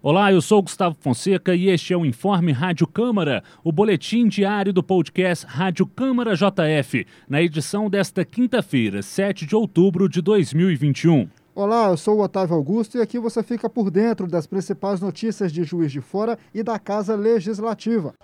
Olá, eu sou Gustavo Fonseca e este é o Informe Rádio Câmara, o boletim diário do podcast Rádio Câmara JF, na edição desta quinta-feira, 7 de outubro de 2021. Olá, eu sou o Otávio Augusto e aqui você fica por dentro das principais notícias de Juiz de Fora e da Casa Legislativa.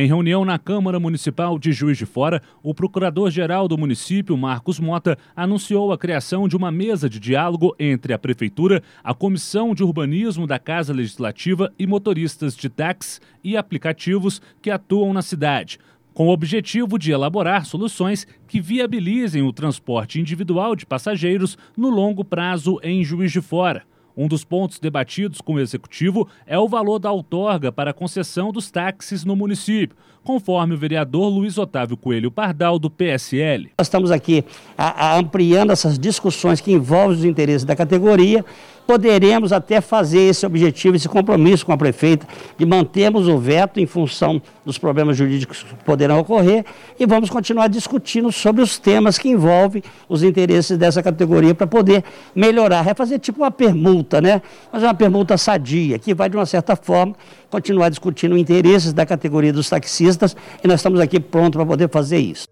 Em reunião na Câmara Municipal de Juiz de Fora, o procurador-geral do município, Marcos Mota, anunciou a criação de uma mesa de diálogo entre a Prefeitura, a Comissão de Urbanismo da Casa Legislativa e motoristas de táxi e aplicativos que atuam na cidade com o objetivo de elaborar soluções que viabilizem o transporte individual de passageiros no longo prazo em Juiz de Fora. Um dos pontos debatidos com o executivo é o valor da outorga para a concessão dos táxis no município, conforme o vereador Luiz Otávio Coelho Pardal, do PSL. Nós estamos aqui a, a ampliando essas discussões que envolvem os interesses da categoria poderemos até fazer esse objetivo, esse compromisso com a prefeita de mantermos o veto em função dos problemas jurídicos que poderão ocorrer e vamos continuar discutindo sobre os temas que envolvem os interesses dessa categoria para poder melhorar, é fazer tipo uma permuta, né? Mas é uma permuta sadia, que vai de uma certa forma continuar discutindo interesses da categoria dos taxistas e nós estamos aqui prontos para poder fazer isso.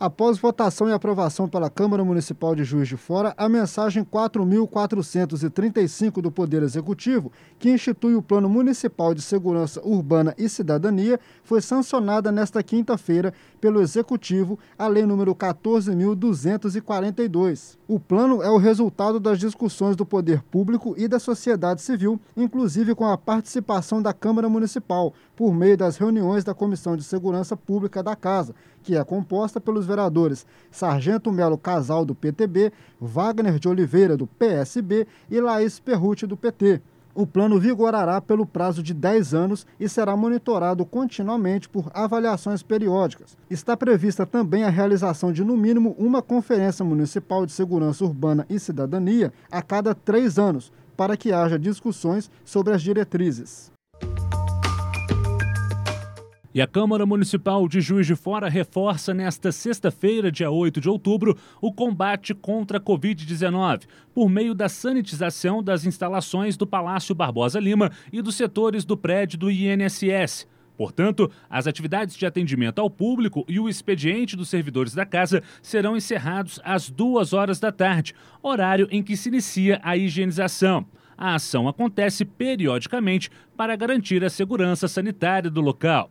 Após votação e aprovação pela Câmara Municipal de Juiz de Fora, a mensagem 4.435 do Poder Executivo, que institui o Plano Municipal de Segurança Urbana e Cidadania, foi sancionada nesta quinta-feira pelo Executivo, a Lei número 14.242. O plano é o resultado das discussões do poder público e da sociedade civil, inclusive com a participação da Câmara Municipal, por meio das reuniões da Comissão de Segurança Pública da Casa, que é composta pelos vereadores Sargento Melo Casal, do PTB, Wagner de Oliveira, do PSB e Laís Perrute, do PT. O plano vigorará pelo prazo de 10 anos e será monitorado continuamente por avaliações periódicas. Está prevista também a realização de, no mínimo, uma Conferência Municipal de Segurança Urbana e Cidadania a cada três anos, para que haja discussões sobre as diretrizes. E a Câmara Municipal de Juiz de Fora reforça nesta sexta-feira, dia 8 de outubro, o combate contra a Covid-19, por meio da sanitização das instalações do Palácio Barbosa Lima e dos setores do prédio do INSS. Portanto, as atividades de atendimento ao público e o expediente dos servidores da casa serão encerrados às duas horas da tarde, horário em que se inicia a higienização. A ação acontece periodicamente para garantir a segurança sanitária do local.